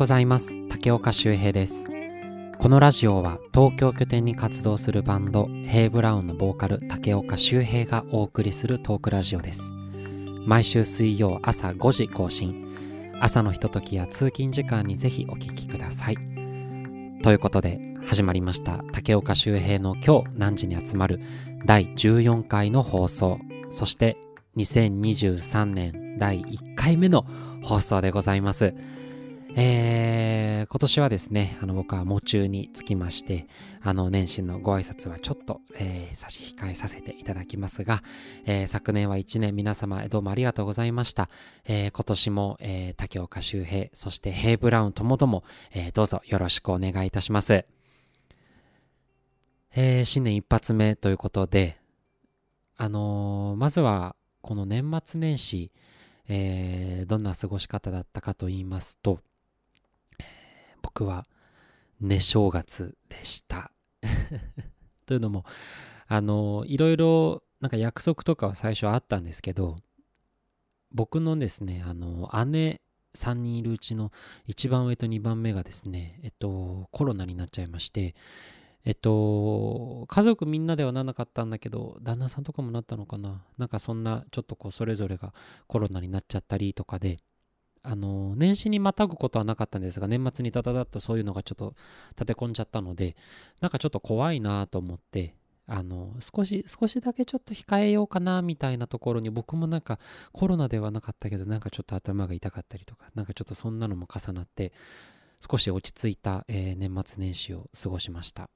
ございます。竹岡修平です。このラジオは東京拠点に活動するバンドヘイブラウンのボーカル竹岡修平がお送りするトークラジオです。毎週水曜朝5時更新。朝のひとときや通勤時間にぜひお聞きください。ということで始まりました竹岡修平の今日何時に集まる第14回の放送。そして2023年第1回目の放送でございます。えー、今年はですね、あの僕は夢中につきまして、あの年始のご挨拶はちょっと、えー、差し控えさせていただきますが、えー、昨年は1年皆様どうもありがとうございました。えー、今年も、えー、竹岡修平、そしてヘイブラウンともども、えー、どうぞよろしくお願いいたします。えー、新年一発目ということで、あのー、まずはこの年末年始、えー、どんな過ごし方だったかと言いますと、僕は寝正月でした。というのも、あの、いろいろなんか約束とかは最初あったんですけど、僕のですね、あの、姉3人いるうちの一番上と2番目がですね、えっと、コロナになっちゃいまして、えっと、家族みんなではならなかったんだけど、旦那さんとかもなったのかな？なんかそんな、ちょっとこう、それぞれがコロナになっちゃったりとかで、あの、年始にまたぐことはなかったんですが、年末にダダダッとそういうのがちょっと立て込んじゃったので、なんかちょっと怖いなと思って、あの、少し、少しだけちょっと控えようかな、みたいなところに、僕もなんかコロナではなかったけど、なんかちょっと頭が痛かったりとか、なんかちょっとそんなのも重なって、少し落ち着いた、えー、年末年始を過ごしました。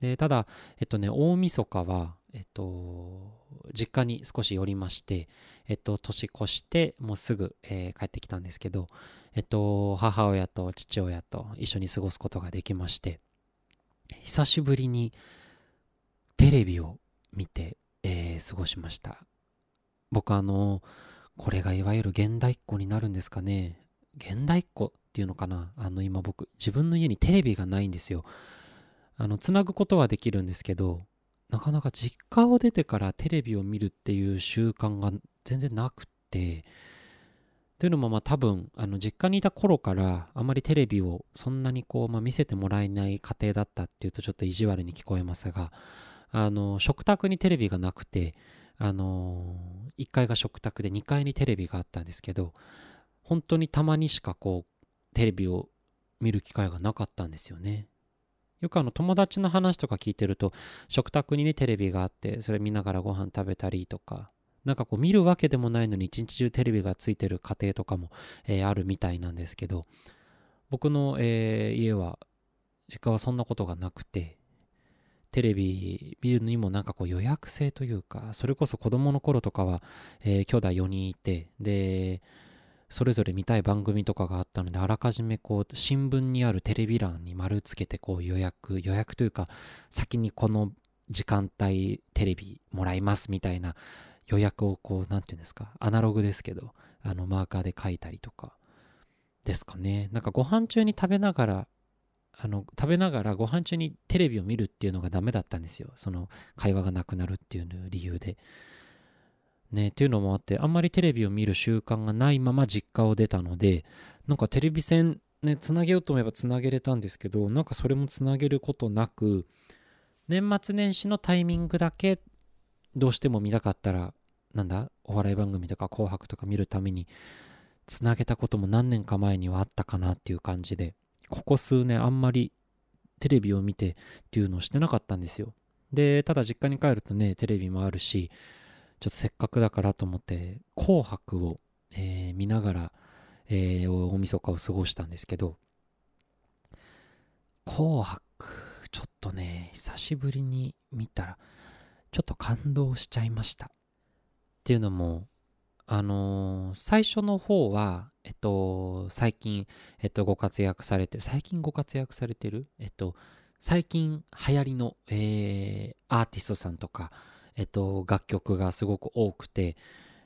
でただ、えっとね、大晦日は、えっと、実家に少し寄りまして、えっと、年越して、もうすぐ、えー、帰ってきたんですけど、えっと、母親と父親と一緒に過ごすことができまして、久しぶりにテレビを見て、えー、過ごしました。僕あの、これがいわゆる現代っ子になるんですかね。現代っ子っていうのかな。あの今僕、自分の家にテレビがないんですよ。あの、つなぐことはできるんですけど、なかなか実家を出てからテレビを見るっていう習慣が全然なくて、というのもまあ多分、あの、実家にいた頃からあまりテレビをそんなにこう、まあ、見せてもらえない家庭だったっていうとちょっと意地悪に聞こえますが、あの、食卓にテレビがなくて、あの、1階が食卓で2階にテレビがあったんですけど、本当にたまにしかこう、テレビを見る機会がなかったんですよね。よくあの友達の話とか聞いてると食卓にねテレビがあってそれ見ながらご飯食べたりとかなんかこう見るわけでもないのに一日中テレビがついてる家庭とかも、えー、あるみたいなんですけど僕の、えー、家は実家はそんなことがなくてテレビ見るにもなんかこう予約制というかそれこそ子供の頃とかは、えー、兄弟4人いてでそれぞれ見たい番組とかがあったので、あらかじめこう、新聞にあるテレビ欄に丸つけてこう予約、予約というか、先にこの時間帯テレビもらいますみたいな予約をこう、なんていうんですか、アナログですけど、あの、マーカーで書いたりとか、ですかね。なんかご飯中に食べながら、あの、食べながらご飯中にテレビを見るっていうのがダメだったんですよ。その会話がなくなるっていう理由で。ね、っていうのもあって、あんまりテレビを見る習慣がないまま実家を出たので、なんかテレビ線ね、つなげようと思えばつなげれたんですけど、なんかそれもつなげることなく、年末年始のタイミングだけ、どうしても見たかったら、なんだ、お笑い番組とか紅白とか見るために、つなげたことも何年か前にはあったかなっていう感じで、ここ数年あんまりテレビを見てっていうのをしてなかったんですよ。で、ただ実家に帰るとね、テレビもあるし、ちょっとせっかくだからと思って、紅白を、えー、見ながら、えー、大晦日を過ごしたんですけど、紅白、ちょっとね、久しぶりに見たら、ちょっと感動しちゃいました。っていうのも、あのー、最初の方は、えっと、最近、えっと、ご活躍されてる、最近ご活躍されてる、えっと、最近流行りの、えー、アーティストさんとか、えっと、楽曲がすごく多くて、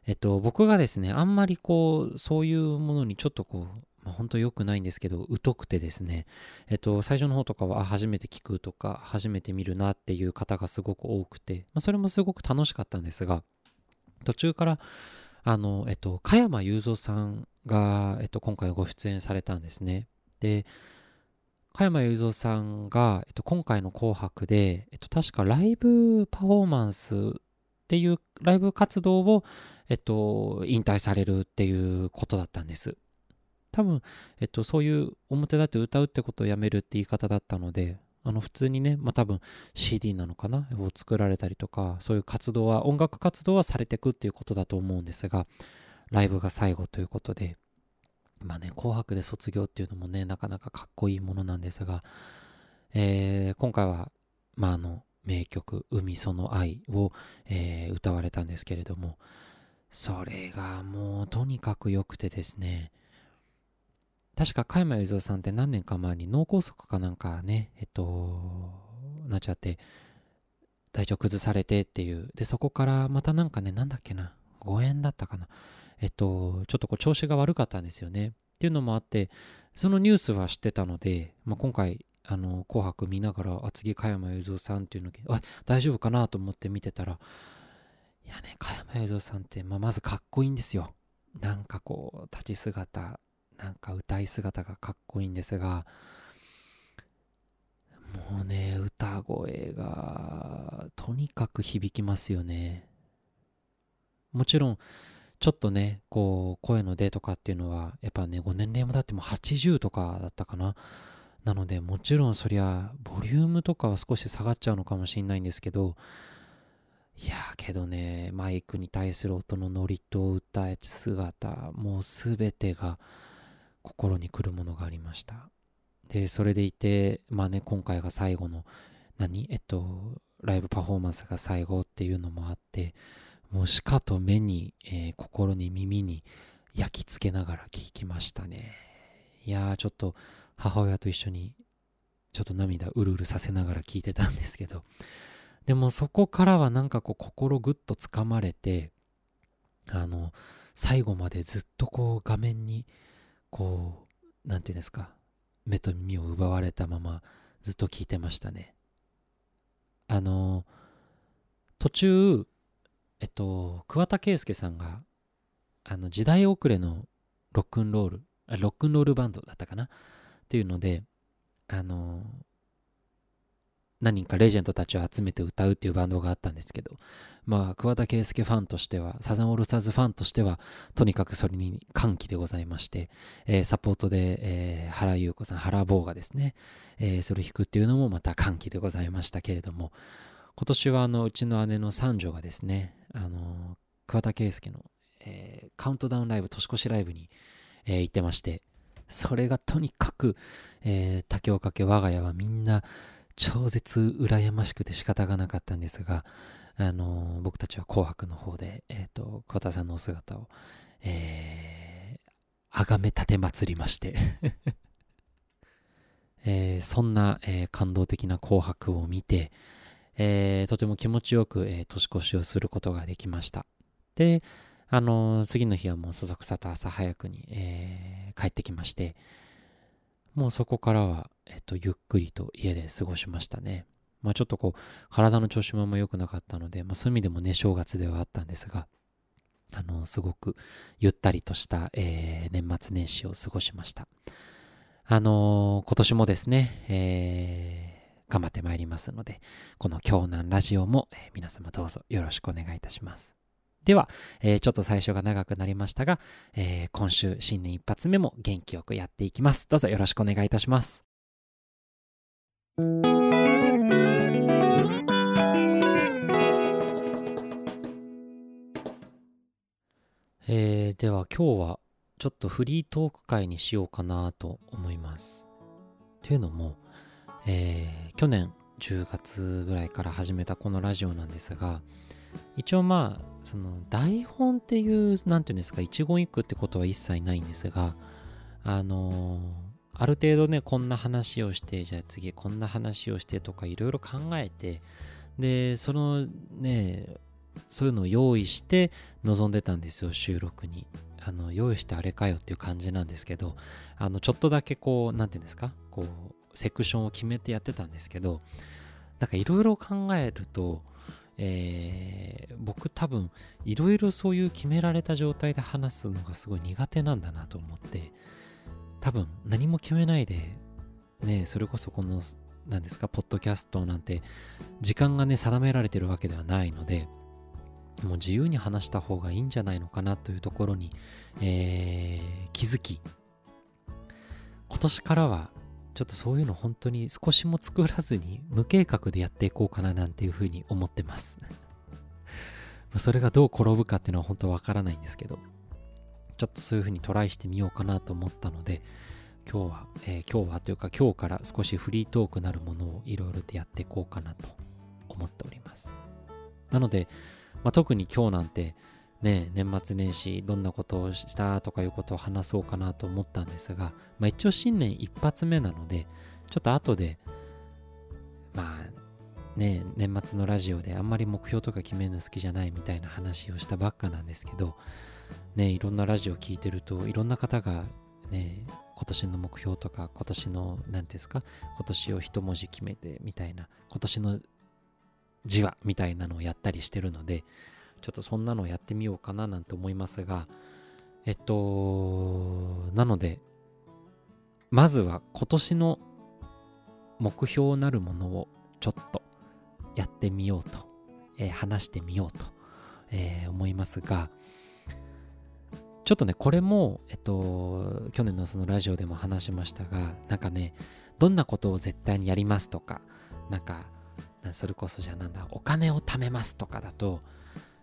えっと、僕がですね、あんまりこう、そういうものにちょっとこう、まあ、本当良くないんですけど、疎くてですね、えっと、最初の方とかは、初めて聞くとか、初めて見るなっていう方がすごく多くて、まあ、それもすごく楽しかったんですが、途中から、あの、えっと、加山雄三さんが、えっと、今回ご出演されたんですね。で加山雄三さんが、えっと、今回の「紅白で」えっと、確かライブパフォーマンスっていうライブ活動を、えっと、引退されるっていうことだったんです。多分、えっと、そういう表立って歌うってことをやめるって言い方だったので、あの普通にね、まあ、多分 CD なのかなを作られたりとか、そういう活動は、音楽活動はされていくっていうことだと思うんですが、ライブが最後ということで、まあね、紅白で卒業っていうのもね、なかなかかっこいいものなんですが、えー、今回は、まあ、あの、名曲、海その愛を、えー、歌われたんですけれども、それがもうとにかく良くてですね、確か加山雄三さんって何年か前に脳梗塞かなんかね、えっと、なっちゃって、体調崩されてっていう。で、そこからまたなんかね、なんだっけな、誤嚥だったかな。えっと、ちょっとこう調子が悪かったんですよね。っていうのもあって、そのニュースは知ってたので、まあ、今回、あの、紅白見ながら、あ、次、加山雄三さんっていうのあ、大丈夫かなと思って見てたら、いやね、加山雄三さんって、まあ、まずかっこいいんですよ。なんかこう、立ち姿、なんか歌い姿がかっこいいんですが、もうね、歌声が、とにかく響きますよね。もちろん、ちょっとね、こう、声の出とかっていうのは、やっぱね、ご年齢もだってもう80とかだったかな。なので、もちろんそりゃ、ボリュームとかは少し下がっちゃうのかもしれないんですけど、いやーけどね、マイクに対する音のノリと歌い姿、もうすべてが心に来るものがありました。で、それでいて、まあね、今回が最後の、何？えっと、ライブパフォーマンスが最後っていうのもあって、もうしかと目に、えー、心に耳に焼き付けながら聞きましたね。いやーちょっと母親と一緒にちょっと涙うるうるさせながら聞いてたんですけど、でもそこからはなんかこう心ぐっとつかまれて、あの、最後までずっとこう画面にこう、なんていうんですか、目と耳を奪われたままずっと聞いてましたね。あの、途中、えっと、桑田佳祐さんが、あの、時代遅れのロックンロール、ロックンロールバンドだったかな？っていうので、あの、何人かレジェンドたちを集めて歌うっていうバンドがあったんですけど、まあ、桑田佳祐ファンとしては、サザンオールスターズファンとしては、とにかくそれに歓喜でございまして、えー、サポートで、えー、原優子さん、原坊がですね、えー、それ弾くっていうのもまた歓喜でございましたけれども、今年はあのうちの姉の三女がですね、あの桑田佳祐の、えカウントダウンライブ、年越しライブに、え行ってまして、それがとにかく、え竹をかけ我が家はみんな、超絶羨ましくて仕方がなかったんですが、あの僕たちは紅白の方で、え、ー、と、桑田さんのお姿を、えー、あがめ立てまつりまして。えー、そんな、えー、感動的な紅白を見て、えー、とても気持ちよく、えー、年越しをすることができました。で、あのー、次の日はもうそそくさと朝早くに、え、帰ってきまして、もうそこからは、えっと、ゆっくりと家で過ごしましたね。まあちょっとこう、体の調子もあんま良くなかったので、まあそういう意味でもね、正月ではあったんですが、あの、すごくゆったりとした、えー、年末年始を過ごしました。あのー、今年もですね、えー、頑張ってまいりますので、この京南ラジオも、えー、皆様どうぞよろしくお願いいたします。では、えー、ちょっと最初が長くなりましたが、えー、今週新年一発目も元気よくやっていきます。どうぞよろしくお願いいたします。えー、では今日はちょっとフリートーク会にしようかなと思います。というのも、えー、去年10月ぐらいから始めたこのラジオなんですが、一応まあ、その台本っていう、なんていうんですか、一言一句ってことは一切ないんですが、あのー、ある程度ね、こんな話をして、じゃあ次こんな話をしてとかいろいろ考えて、で、そのね、そういうのを用意して臨んでたんですよ、収録に。あの、用意してあれかよっていう感じなんですけど、あの、ちょっとだけこう、なんていうんですか、こう、セクションを決めてやってたんですけど、なんかいろいろ考えると、えー、僕多分いろいろそういう決められた状態で話すのがすごい苦手なんだなと思って多分何も決めないでねそれこそこの何ですかポッドキャストなんて時間がね定められてるわけではないのでもう自由に話した方がいいんじゃないのかなというところに、えー、気づき今年からはちょっとそういうの本当に少しも作らずに無計画でやっていこうかななんていうふうに思ってます。それがどう転ぶかっていうのは本当わからないんですけど。ちょっとそういうふうにトライしてみようかなと思ったので今日は、えー、今日はというか今日から少しフリートークなるものをいろいろとやっていこうかなと思っております。なので、まあ、特に今日なんてね、年末年始どんなことをしたとかいうことを話そうかなと思ったんですが、まあ、一応新年一発目なのでちょっと後でまあね年末のラジオであんまり目標とか決めるの好きじゃないみたいな話をしたばっかなんですけどねいろんなラジオ聞いてるといろんな方がね今年の目標とか今年の何ですか今年を一文字決めてみたいな今年の字はみたいなのをやったりしてるのでちょっとそんなのをやってみようかななんて思いますが、えっと、なので、まずは今年の目標なるものをちょっとやってみようと、えー、話してみようと、えー、思いますが、ちょっとね、これも、えっと、去年のそのラジオでも話しましたが、なんかね、どんなことを絶対にやりますとか、なんか、それこそじゃあなんだ、お金を貯めますとかだと、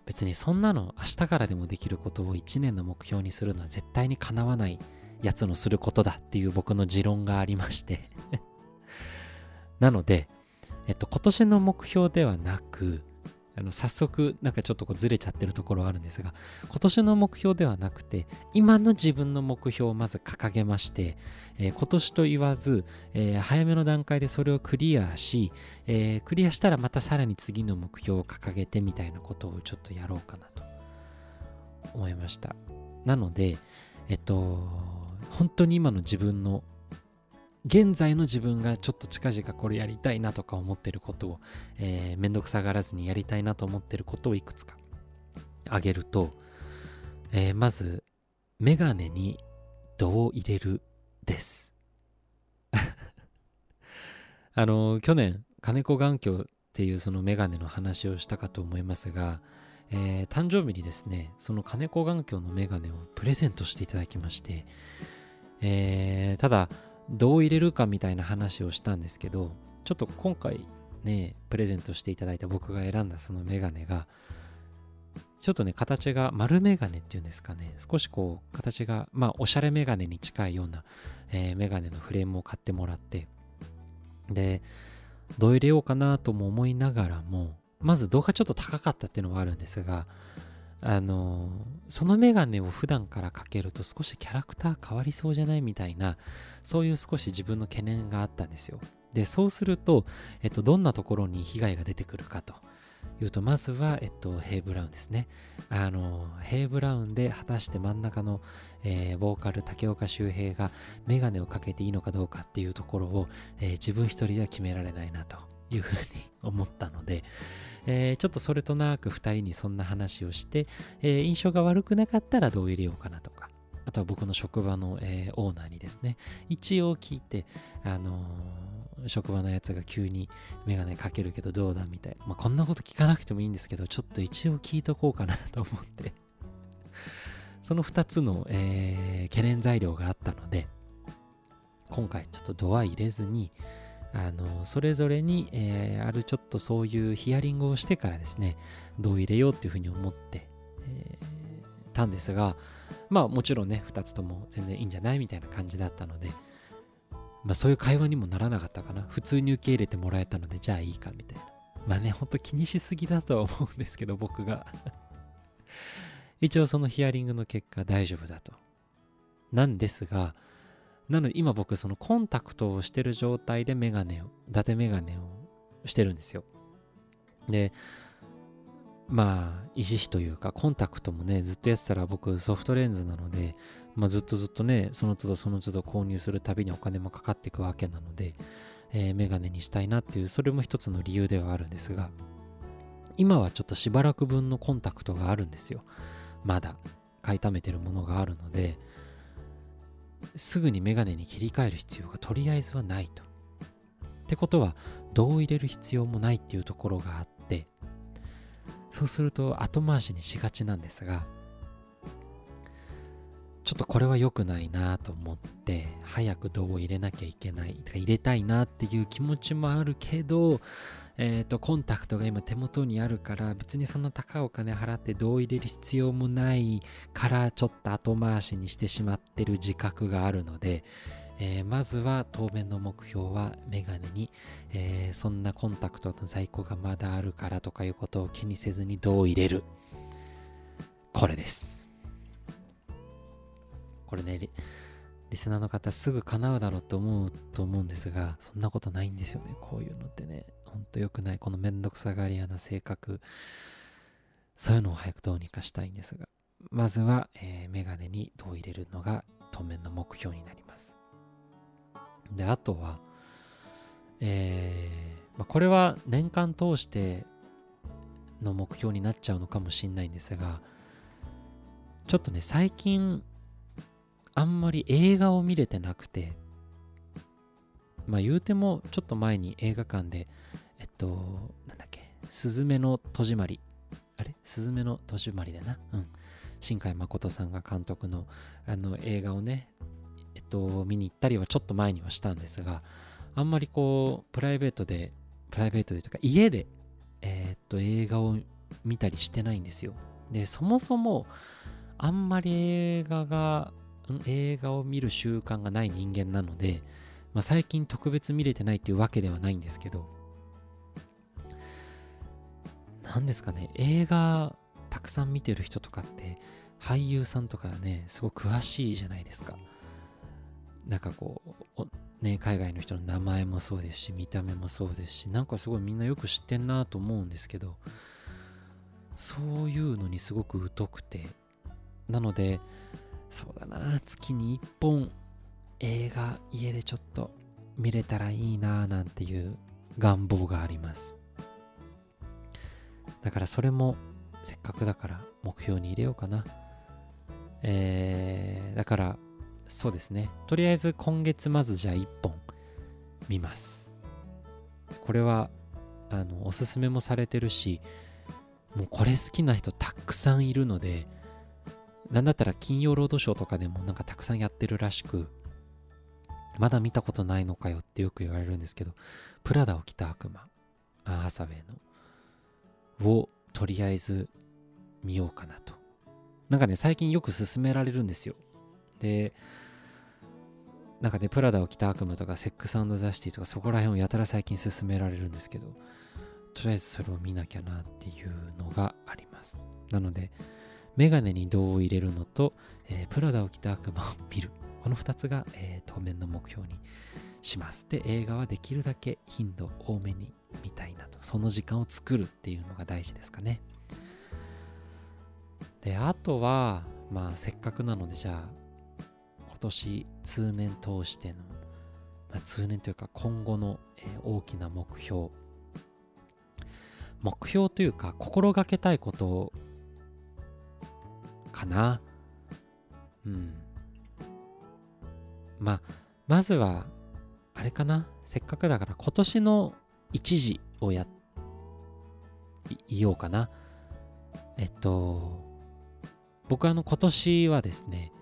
別にそんなの明日からでもできることを1年の目標にするのは絶対にかなわないやつのすることだっていう僕の持論がありまして。なので、えっと、今年の目標ではなく、あの早速なんかちょっとこうずれちゃってるところはあるんですが今年の目標ではなくて今の自分の目標をまず掲げまして、えー、今年と言わず、えー、早めの段階でそれをクリアし、えー、クリアしたらまたさらに次の目標を掲げてみたいなことをちょっとやろうかなと思いました。なのでえっと本当に今の自分の現在の自分がちょっと近々これやりたいなとか思ってることを、えー、めんどくさがらずにやりたいなと思ってることをいくつか挙げると、えー、まず、メガネに銅を入れるです。あの、去年、金子眼鏡っていうそのメガネの話をしたかと思いますが、えー、誕生日にですね、その金子眼鏡のメガネをプレゼントしていただきまして、えー、ただ、どう入れるかみたいな話をしたんですけどちょっと今回ねプレゼントしていただいた僕が選んだそのメガネがちょっとね形が丸メガネっていうんですかね。少しこう形がまあおしゃれメガネに近いような、えー、メガネのフレームを買ってもらってでどう入れようかなとも思いながらもまず動画ちょっと高かったっていうのはあるんですがあのそのメガネを普段からかけると少しキャラクター変わりそうじゃないみたいなそういう少し自分の懸念があったんですよ。でそうすると、えっと、どんなところに被害が出てくるかと。いうとまずは、えっと、ヘイブラウンですね。あのヘイブラウンで果たして真ん中の、えー、ボーカル竹岡修平がメガネをかけていいのかどうかっていうところを、えー、自分一人では決められないなと。いうふうに思ったので、えー、ちょっとそれとなく2人にそんな話をして、えー、印象が悪くなかったらどう入れようかなとか、あとは僕の職場の、えー、オーナーにですね、一応聞いて、あの職場のやつが急にメガネかけるけどどうだみたいな。まあ、こんなこと聞かなくてもいいんですけど、ちょっと一応聞いとこうかなと思って その2つの、え懸念材料があったので、今回ちょっとドア入れずに、あのそれぞれに、えー、あるちょっとそういうヒアリングをしてからですねどう入れようっていうふうに思って、えー、たんですがまあもちろんね2つとも全然いいんじゃないみたいな感じだったのでまあそういう会話にもならなかったかな。普通に受け入れてもらえたのでじゃあいいかみたいな。まあねほんと気にしすぎだとは思うんですけど僕が。一応そのヒアリングの結果大丈夫だと。なんですがなので今僕そのコンタクトをしてる状態でメガネを、伊達メガネをしてるんですよ。で、まあ、維持費というか、コンタクトもね、ずっとやってたら僕ソフトレンズなので、まあ、ずっとずっとね、その都度その都度購入するたびにお金もかかっていくわけなので、えー、メガネにしたいなっていう、それも一つの理由ではあるんですが、今はちょっとしばらく分のコンタクトがあるんですよ。まだ買い溜めてるものがあるので、すぐにメガネに切り替える必要がとりあえずはないと。ってことは度を入れる必要もないっていうところがあってそうすると後回しにしがちなんですがちょっとこれは良くないなと思って早く度を入れなきゃいけない入れたいなっていう気持ちもあるけどえっ、ー、とコンタクトが今手元にあるから別にそんな高いお金払って度を入れる必要もないからちょっと後回しにしてしまってる自覚があるので、えー、まずは当面の目標はメガネに、えー、そんなコンタクトの在庫がまだあるからとかいうことを気にせずに度を入れるこれですこれねリ、リスナーの方すぐ叶うだろうと思うと思うんですが、そんなことないんですよね。こういうのってね、ほんと良くない。このめんどくさがり屋な性格、そういうのを早くどうにかしたいんですが、まずは、えー、メガネにどう入れるのが当面の目標になります。で、あとは、えー、まあ、これは年間通しての目標になっちゃうのかもしれないんですが、ちょっとね、最近あんまり映画を見れてなくて、まあ言うてもちょっと前に映画館で、えっと、なんだっけ、すずめの戸締まり。あれ？すずめの戸締まりだな。うん。新海誠さんが監督のあの映画をね、えっと、見に行ったりはちょっと前にはしたんですが、あんまりこう、プライベートで、プライベートでというか、家で、えー、っと、映画を見たりしてないんですよ。で、そもそも、あんまり映画が映画を見る習慣がない人間なので、まあ、最近特別見れてないっていうわけではないんですけど、何ですかね、映画たくさん見てる人とかって俳優さんとかね、すごく詳しいじゃないですか。なんかこう、ね、海外の人の名前もそうですし、見た目もそうですし、なんかすごいみんなよく知ってんなと思うんですけど、そういうのにすごく疎くて、なので、そうだな月に1本映画家でちょっと見れたらいいななんていう願望がありますだからそれもせっかくだから目標に入れようかな。えー、だからそうですね。とりあえず今月まずじゃあ1本見ます。これはあのおすすめもされてるしもうこれ好きな人たくさんいるのでなんだったら金曜ロードショーとかでもなんかたくさんやってるらしく、まだ見たことないのかよってよく言われるんですけど、プラダを着た悪魔、アーサウェイの、をとりあえず見ようかなと。なんかね、最近よく勧められるんですよ。で、なんかね、プラダを着た悪魔とか、セックスザ・シティとか、そこら辺をやたら最近勧められるんですけど、とりあえずそれを見なきゃなっていうのがあります。なので、メガネに銅を入れるのと、えー、プラダを着た悪魔を見る。この2つが、えー、当面の目標にします。で、映画はできるだけ頻度多めに見たいなと。その時間を作るっていうのが大事ですかね。で、あとは、まあ、せっかくなので、じゃあ、今年通年通しての、まあ、通年というか今後の、え、大きな目標。目標というか、心がけたいことかな。うん。まあ、まずは、あれかな。せっかくだから今年の一時をや、いようかな。えっと、僕あの今年はですね、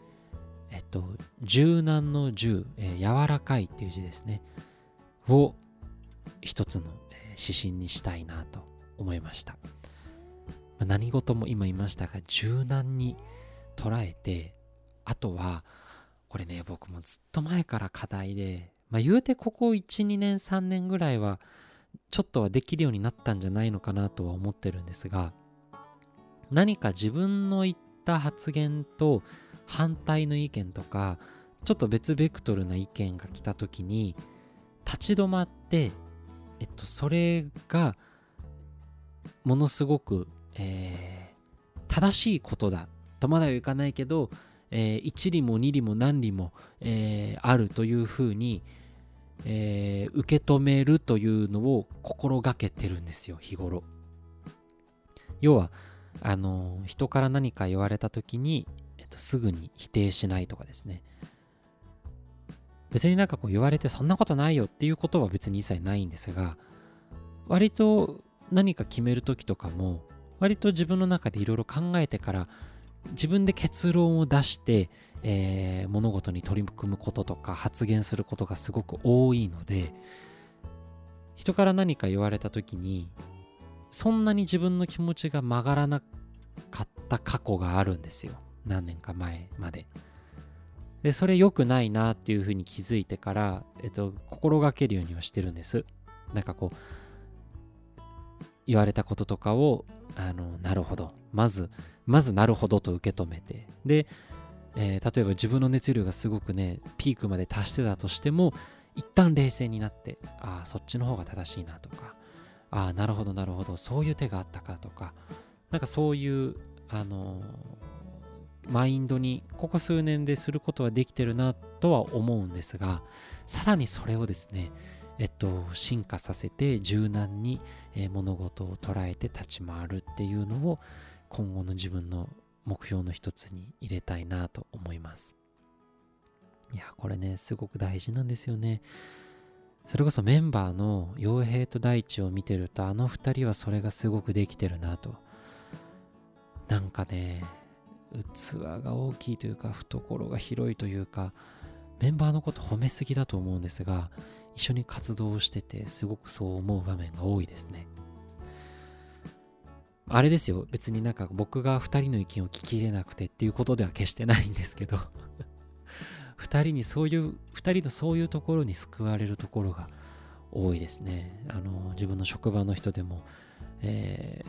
えっと、柔軟の柔、えー、柔らかいっていう字ですね。を一つの、指針にしたいなと思いました。何事も今言いましたが柔軟に捉えてあとはこれね僕もずっと前から課題で、まあ、言うてここ12年3年ぐらいはちょっとはできるようになったんじゃないのかなとは思ってるんですが何か自分の言った発言と反対の意見とかちょっと別ベクトルな意見が来た時に立ち止まってえっとそれがものすごくえー、正しいことだ。とまでは言かないけど、えー、1里も2里も何里も、えー、あるというふうに、えー、受け止めるというのを心がけてるんですよ日頃。要はあの人から何か言われた時に、えっと、すぐに否定しないとかですね。別になんかこう言われてそんなことないよっていうことは別に一切ないんですが割と何か決める時とかも割と自分の中でいろいろ考えてから自分で結論を出して、えー、物事に取り組むこととか発言することがすごく多いので人から何か言われた時にそんなに自分の気持ちが曲がらなかった過去があるんですよ何年か前まで。でそれ良くないなっていうふうに気づいてから、えっと、心がけるようにはしてるんです。なんかこう言われたこととかをあのなるほどまずまずなるほどと受け止めてで、えー、例えば自分の熱量がすごくねピークまで達してたとしても一旦冷静になってああそっちの方が正しいなとかああなるほどなるほどそういう手があったかとかなんかそういうあのマインドにここ数年ですることはできてるなとは思うんですがさらにそれをですねえっと進化させて柔軟に、え物事を捉えて立ち回るっていうのを今後の自分の目標の一つに入れたいなと思います。いやこれねすごく大事なんですよね。それこそメンバーの傭兵と大地を見てるとあの二人はそれがすごくできてるなと。なんかね器が大きいというか懐が広いというかメンバーのこと褒めすぎだと思うんですが一緒に活動しててすごくそう思う場面が多いですね。あれですよ。別になんか僕が2人の意見を聞き入れなくてっていうことでは決してないんですけど。2人にそういう2人のそういうところに救われるところが多いですね。あの自分の職場の人でも、え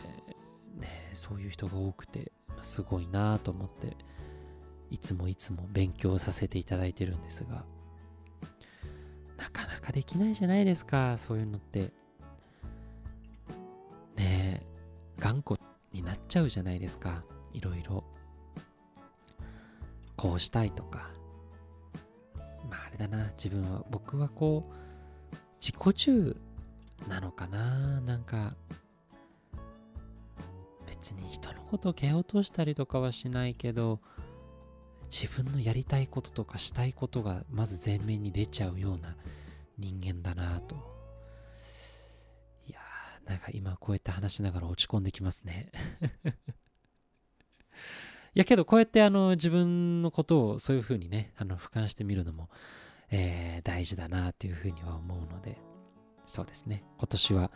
ー、ね、そういう人が多くてすごいなと思っていつもいつも勉強させていただいてるんですがなかなかできないじゃないですかそういうのって。になっちゃうじゃないですか。いろいろ。こうしたいとか。まああれだな。自分は僕はこう自己中なのかな。なんか別に人のことを蹴落としたりとかはしないけど自分のやりたいこととかしたいことがまず前面に出ちゃうような人間だなと。なんか今こうやって話しながら落ち込んできますね。いやけどこうやってあの自分のことをそういうふうにねあの俯瞰してみるのも、えー、大事だなというふうには思うので。そうですね。今年は、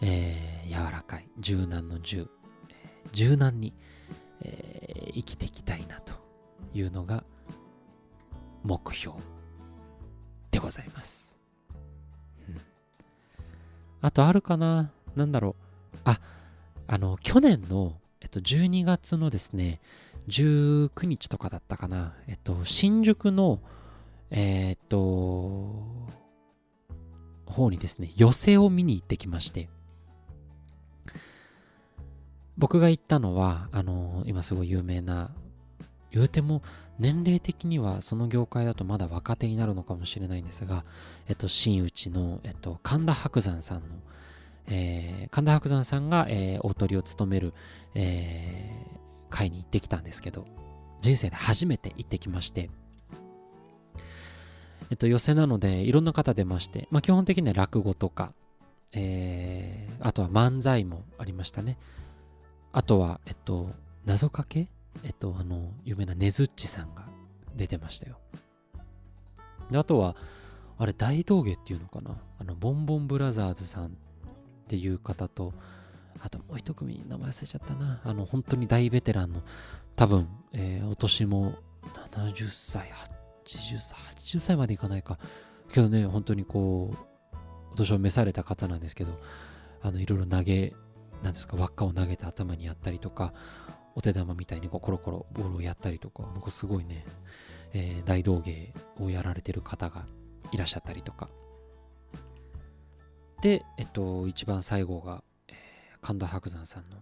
えー、柔らかい。柔軟の柔。柔軟に、えー、生きていきたいなというのが目標でございます。あとあるかな？なんだろう。あ、あの、去年の、えっと、12月のですね、19日とかだったかな。えっと、新宿の、えー、っと、方にですね、寄席を見に行ってきまして、僕が行ったのは、あの、今すごい有名な、言うても年齢的にはその業界だとまだ若手になるのかもしれないんですが、えっと、真打ちの、えっと、神田伯山さんの、えー、神田伯山さんが、えー、大鳥を務める、えー、会に行ってきたんですけど、人生で初めて行ってきまして、えっと、寄席なのでいろんな方出まして、まあ、基本的には落語とか、えー、あとは漫才もありましたね。あとは、えっと、謎かけえっと、あの、有名なねずっちさんが出てましたよ。で、あとは、あれ、大道芸っていうのかな？あの、ボンボンブラザーズさんっていう方と、あともう一組名前忘れちゃったな。あの、本当に大ベテランの、多分、えー、お年も70歳、80歳、80歳までいかないか。けどね、本当にこう、お年を召された方なんですけど、あの、いろいろ投げなんですか輪っかを投げて頭にやったりとかお手玉みたいにこうコロコロボールをやったりとかなんかすごいね、えー、大道芸をやられてる方がいらっしゃったりとか。でえっと一番最後が、えー、神田伯山さんの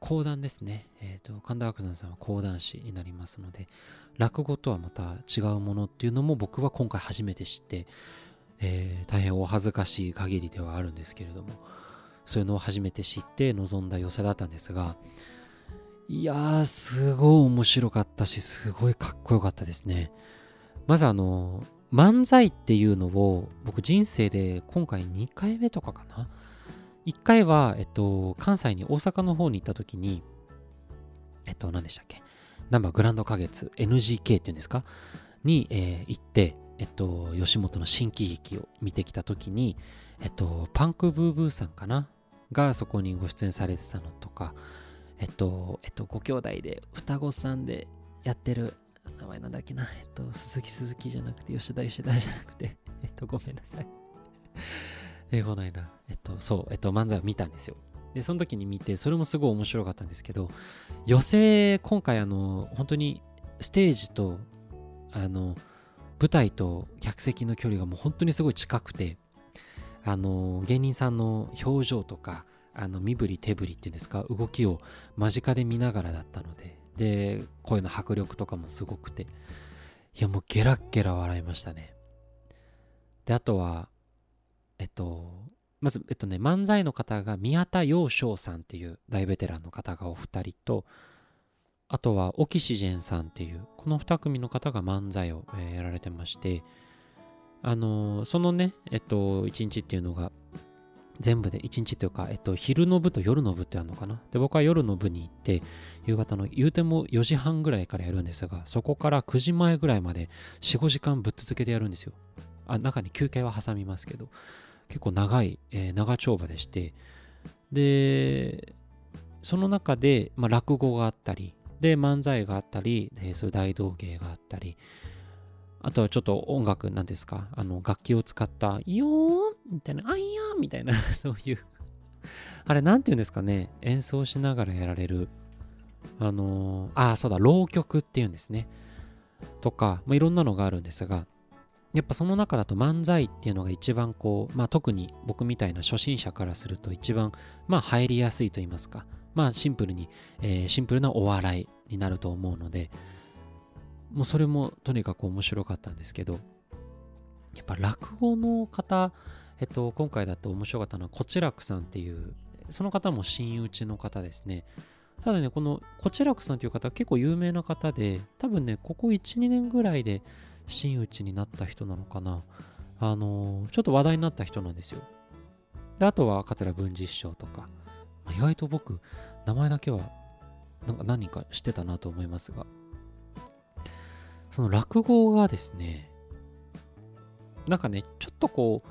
講談ですね、えーと、神田伯山さんは講談師になりますので落語とはまた違うものっていうのも僕は今回初めて知って、えー、大変お恥ずかしい限りではあるんですけれどもそういうのを初めて知って臨んだ寄せだったんですが、いやー、すごい面白かったし、すごいかっこよかったですね。まずあの、漫才っていうのを僕人生で今回2回目とかかな？1回は、えっと、関西に大阪の方に行った時にえっと何でしたっけ？ナンバーグランド花月 NGK っていうんですか？に、えー、行ってえっと吉本の新喜劇を見てきた時にえっとパンクブーブーさんかな？がそこにご出演されてたのとかえっとえっとご兄弟で双子さんでやってる名前なんだっけな。えっと鈴木鈴木じゃなくて吉田吉田じゃなくて。えっとごめんなさい。英語ないな。えっとそう。えっと漫才を見たんですよ。でその時に見てそれもすごい面白かったんですけど寄席今回あの本当にステージとあの舞台と客席の距離がもう本当にすごい近くてあの芸人さんの表情とかあの身振り手振りっていうんですか動きを間近で見ながらだったのでで声の迫力とかもすごくていやもうゲラッゲラ笑いましたね。であとはえっとまずえっとね漫才の方が宮田陽翔さんっていう大ベテランの方がお二人とあとはオキシジェンさんっていうこの2組の方が漫才を、え、やられてましてあの、そのねえっと1日っていうのが全部で1日というか、えっと、昼の部と夜の部ってあるのかな？で僕は夜の部に行って夕方の言うても4時半ぐらいからやるんですがそこから9時前ぐらいまで45時間ぶっ続けてやるんですよ。あ中に休憩は挟みますけど。結構長い、えー、長丁場でして。でその中で、まあ、落語があったりで漫才があったりでそういう大道芸があったりあとはちょっと音楽なんですか？あの楽器を使ったイヨーンみたいなあいやーみたいな そういう。あれなんて言うんですかね？演奏しながらやられる。あのー、ああそうだ浪曲っていうんですね。とか、まあ、いろんなのがあるんですがやっぱその中だと漫才っていうのが一番こう、まあ、特に僕みたいな初心者からすると一番まあ入りやすいと言いますか。まあシンプルに、えー、シンプルなお笑いになると思うのでもうそれもとにかく面白かったんですけどやっぱ落語の方えっと今回だと面白かったのはこちらくさんっていうその方も親打ちの方ですね。ただねこのこちらくさんっていう方は結構有名な方で多分ねここ12年ぐらいで真打ちになった人なのかな。あのちょっと話題になった人なんですよ。であとは桂文治師匠とか。意外と僕名前だけはなんか何人か知ってたなと思いますが。その落語がですねなんかねちょっとこう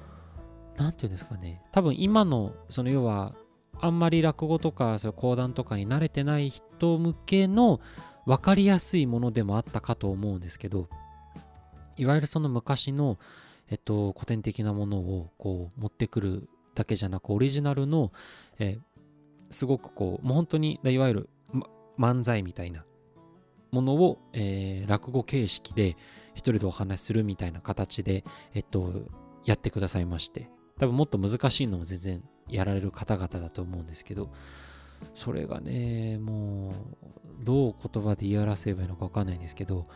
何て言うんですかね多分今のその要はあんまり落語とかそ講談とかに慣れてない人向けの分かりやすいものでもあったかと思うんですけどいわゆるその昔の、えっと、古典的なものをこう持ってくるだけじゃなくオリジナルの、えすごくこうもう本当にいわゆる、ま、漫才みたいなものを、えー、落語形式で一人でお話しするみたいな形で、えっと、やってくださいまして。多分もっと難しいのも全然やられる方々だと思うんですけどそれがねもうどう言葉で言い表せばいいのか分かんないんですけど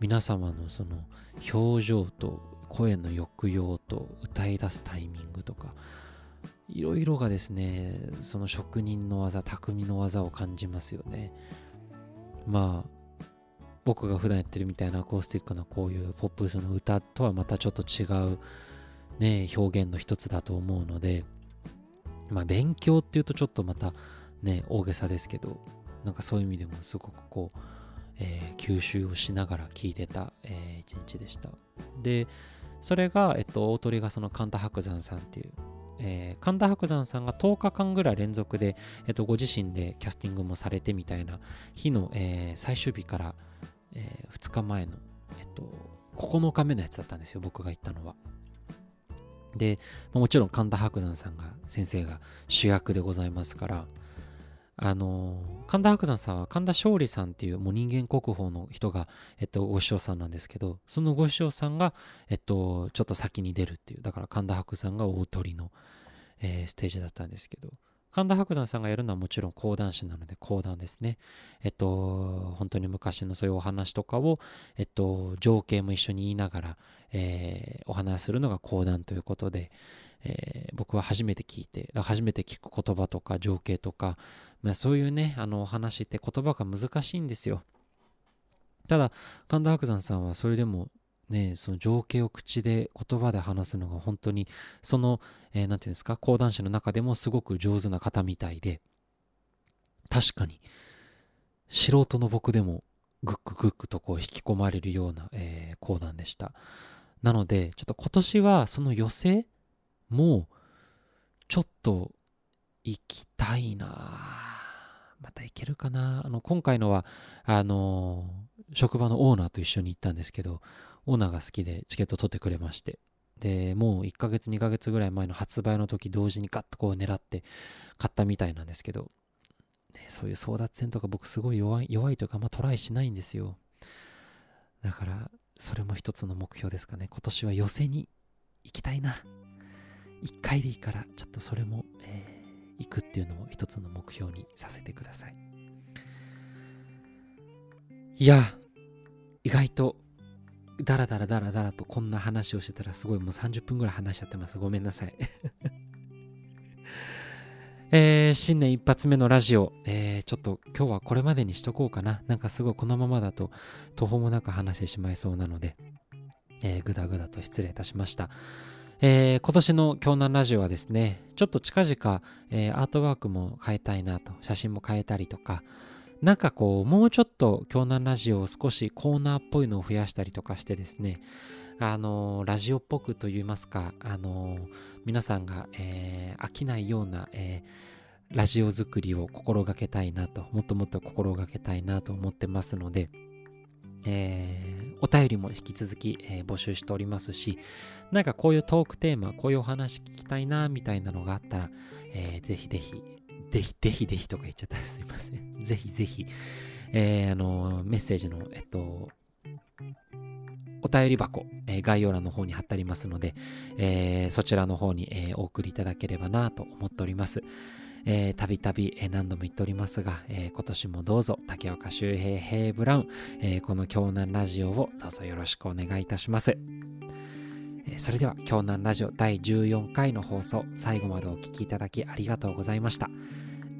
皆様のその表情と声の抑揚と歌い出すタイミングとかいろいろがですねその職人の技匠の技を感じますよね。まあ僕が普段やってるみたいなアコースティックなこういうポップスの歌とはまたちょっと違うね表現の一つだと思うのでまあ勉強っていうとちょっとまたね大げさですけどなんかそういう意味でもすごくこうえ、吸収をしながら聞いてた、一日でした。で、それが、えっと、大鳥がその神田伯山さんっていう、えー、神田伯山さんが10日間ぐらい連続で、えっと、ご自身でキャスティングもされてみたいな日の、えー、最終日から、えー、2日前の、えっと、9日目のやつだったんですよ、僕が行ったのは。で、もちろん神田伯山さんが、先生が主役でございますから、あの神田伯山さんは神田勝利さんっていうもう人間国宝の人が、えっと、ご師匠さんなんですけどそのご師匠さんが、えっと、ちょっと先に出るっていうだから神田伯山が大鳥の、えー、ステージだったんですけど神田伯山さんがやるのはもちろん講談師なので講談ですねえっと本当に昔のそういうお話とかをえっと情景も一緒に言いながら、えー、お話しするのが講談ということでえー、僕は初めて聞いて、初めて聞く言葉とか情景とか、まあ、そういうね、あのお話って言葉が難しいんですよ。ただ、神田伯山さんはそれでもね、その情景を口で言葉で話すのが本当にその何、えー、て言うんですか講談師の中でもすごく上手な方みたいで確かに素人の僕でもグッググッグとこう引き込まれるような、えー、講談でした。なのでちょっと今年はその寄席もちょっと行きたいな。また行けるかな。あの今回のはあの職場のオーナーと一緒に行ったんですけどオーナーが好きでチケット取ってくれまして。でもう1ヶ月2ヶ月ぐらい前の発売の時同時にガッとこう狙って買ったみたいなんですけど、ね、そういう争奪戦とか僕すごい弱い弱いというかあんまトライしないんですよ。だからそれも一つの目標ですかね。今年は寄せに行きたいな。1回でいいからちょっとそれも、えー、行くっていうのも一つの目標にさせてください。いや意外とダラダラダラダラとこんな話をしてたらすごいもう30分ぐらい話しちゃってます。ごめんなさい。えー、新年一発目のラジオ、えー、ちょっと今日はこれまでにしとこうかな。なんかすごいこのままだと途方もなく話してしまいそうなので、えー、ぐだぐだと失礼いたしました。えー、今年の京南ラジオはですね、ちょっと近々、えー、アートワークも変えたいなと、写真も変えたりとか、なんかこう、もうちょっと京南ラジオを少しコーナーっぽいのを増やしたりとかしてですね、あのラジオっぽくと言いますか、あの皆さんが、えー、飽きないような、えー、ラジオ作りを心がけたいなと、もっともっと心がけたいなと思ってますので、えー、お便りも引き続き、えー、募集しておりますし、なんかこういうトークテーマ、こういうお話聞きたいな、みたいなのがあったら、えー、ぜひぜひ、ぜひ、ぜひぜひとか言っちゃったすいません。ぜひぜひ、えー、あの、メッセージの、えっと、お便り箱、えー、概要欄の方に貼ってありますので、えー、そちらの方に、えー、お送りいただければなと思っております。たびたび、何度も言っておりますが、えー、今年もどうぞ竹岡周平平ブラウン、えー、この京南ラジオをどうぞよろしくお願いいたします。それでは京南ラジオ第14回の放送最後までお聴きいただきありがとうございました。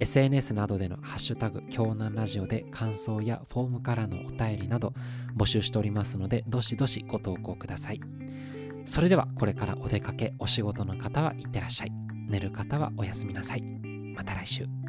SNS などでのハッシュタグ京南ラジオで感想やフォームからのお便りなど募集しておりますのでどしどしご投稿ください。それではこれからお出かけお仕事の方はいってらっしゃい。寝る方はおやすみなさい。また来週。